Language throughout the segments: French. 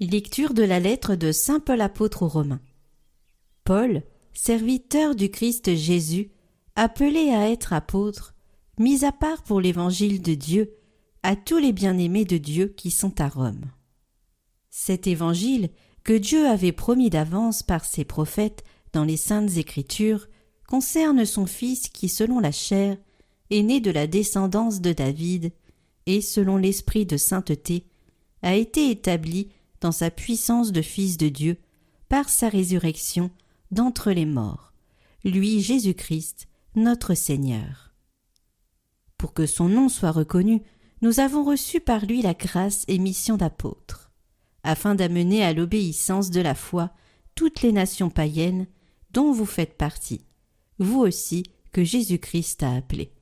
Lecture de la lettre de Saint Paul apôtre aux Romains. Paul, serviteur du Christ Jésus, appelé à être apôtre, mis à part pour l'évangile de Dieu, à tous les bien-aimés de Dieu qui sont à Rome. Cet évangile, que Dieu avait promis d'avance par ses prophètes dans les saintes écritures, concerne son Fils qui, selon la chair, est né de la descendance de David, et, selon l'esprit de sainteté, a été établi dans sa puissance de Fils de Dieu par sa résurrection d'entre les morts, lui Jésus-Christ, notre Seigneur. Pour que son nom soit reconnu, nous avons reçu par lui la grâce et mission d'apôtre, afin d'amener à l'obéissance de la foi toutes les nations païennes dont vous faites partie, vous aussi que Jésus-Christ a appelé.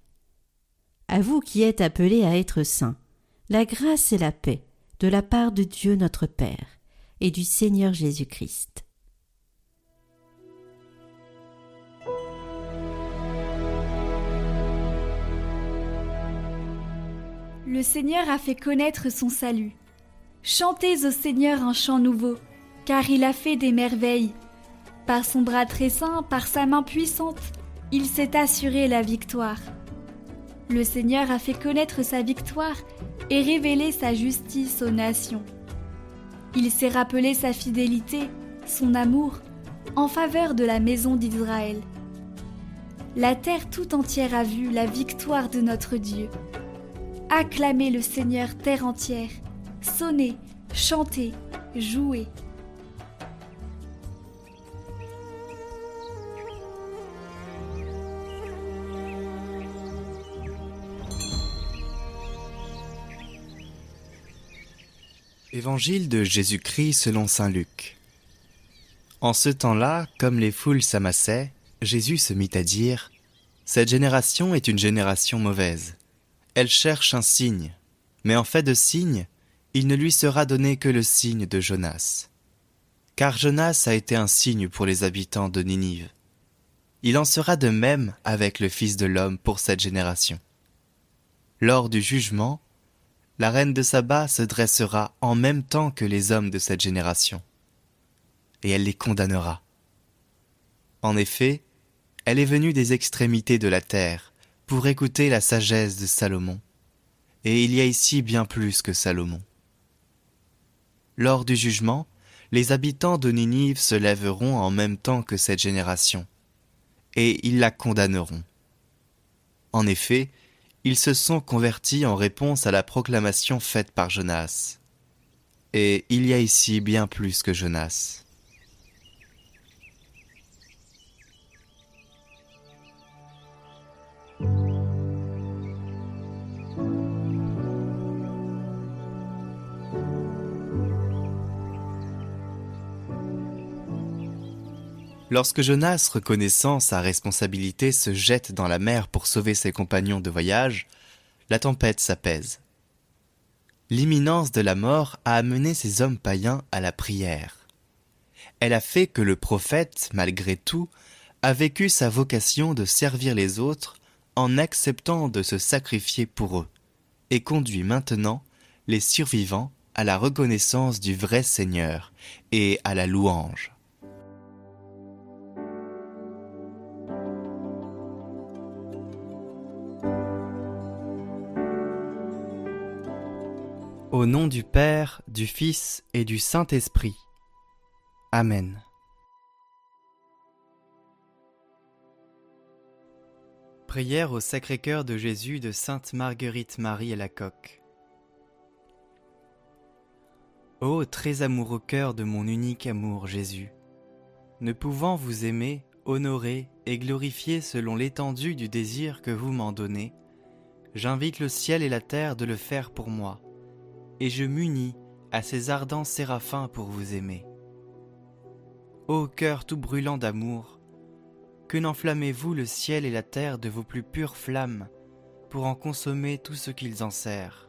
À vous qui êtes appelés à être saints, la grâce et la paix de la part de Dieu notre Père et du Seigneur Jésus-Christ. Le Seigneur a fait connaître son salut. Chantez au Seigneur un chant nouveau, car il a fait des merveilles. Par son bras très saint, par sa main puissante, il s'est assuré la victoire. Le Seigneur a fait connaître sa victoire et révélé sa justice aux nations. Il s'est rappelé sa fidélité, son amour, en faveur de la maison d'Israël. La terre tout entière a vu la victoire de notre Dieu. Acclamez le Seigneur terre entière, sonnez, chantez, jouez. Évangile de Jésus-Christ selon Saint Luc. En ce temps-là, comme les foules s'amassaient, Jésus se mit à dire Cette génération est une génération mauvaise. Elle cherche un signe, mais en fait de signe, il ne lui sera donné que le signe de Jonas. Car Jonas a été un signe pour les habitants de Ninive. Il en sera de même avec le Fils de l'homme pour cette génération. Lors du jugement, la reine de Saba se dressera en même temps que les hommes de cette génération, et elle les condamnera. En effet, elle est venue des extrémités de la terre pour écouter la sagesse de Salomon, et il y a ici bien plus que Salomon. Lors du jugement, les habitants de Ninive se lèveront en même temps que cette génération, et ils la condamneront. En effet, ils se sont convertis en réponse à la proclamation faite par Jonas. Et il y a ici bien plus que Jonas. Lorsque Jonas, reconnaissant sa responsabilité, se jette dans la mer pour sauver ses compagnons de voyage, la tempête s'apaise. L'imminence de la mort a amené ces hommes païens à la prière. Elle a fait que le prophète, malgré tout, a vécu sa vocation de servir les autres en acceptant de se sacrifier pour eux, et conduit maintenant les survivants à la reconnaissance du vrai Seigneur et à la louange. Au nom du Père, du Fils et du Saint-Esprit. Amen. Prière au Sacré-Cœur de Jésus de Sainte Marguerite Marie la Coque. Ô très amoureux cœur de mon unique amour, Jésus, ne pouvant vous aimer, honorer et glorifier selon l'étendue du désir que vous m'en donnez, j'invite le ciel et la terre de le faire pour moi et je m'unis à ces ardents séraphins pour vous aimer. Ô cœur tout brûlant d'amour, que n'enflammez-vous le ciel et la terre de vos plus pures flammes pour en consommer tout ce qu'ils en serrent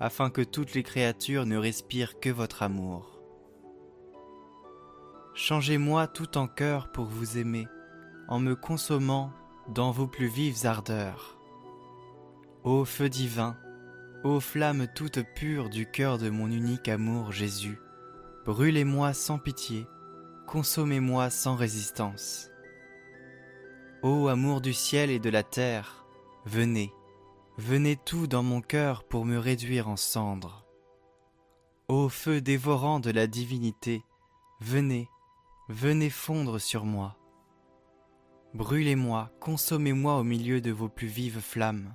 afin que toutes les créatures ne respirent que votre amour. Changez-moi tout en cœur pour vous aimer, en me consommant dans vos plus vives ardeurs. Ô feu divin, ô flamme toute pure du cœur de mon unique amour Jésus, brûlez-moi sans pitié, consommez-moi sans résistance. Ô amour du ciel et de la terre, venez, venez tout dans mon cœur pour me réduire en cendres. Ô feu dévorant de la divinité, venez, venez fondre sur moi. Brûlez-moi, consommez-moi au milieu de vos plus vives flammes,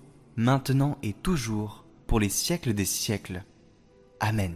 maintenant et toujours, pour les siècles des siècles. Amen.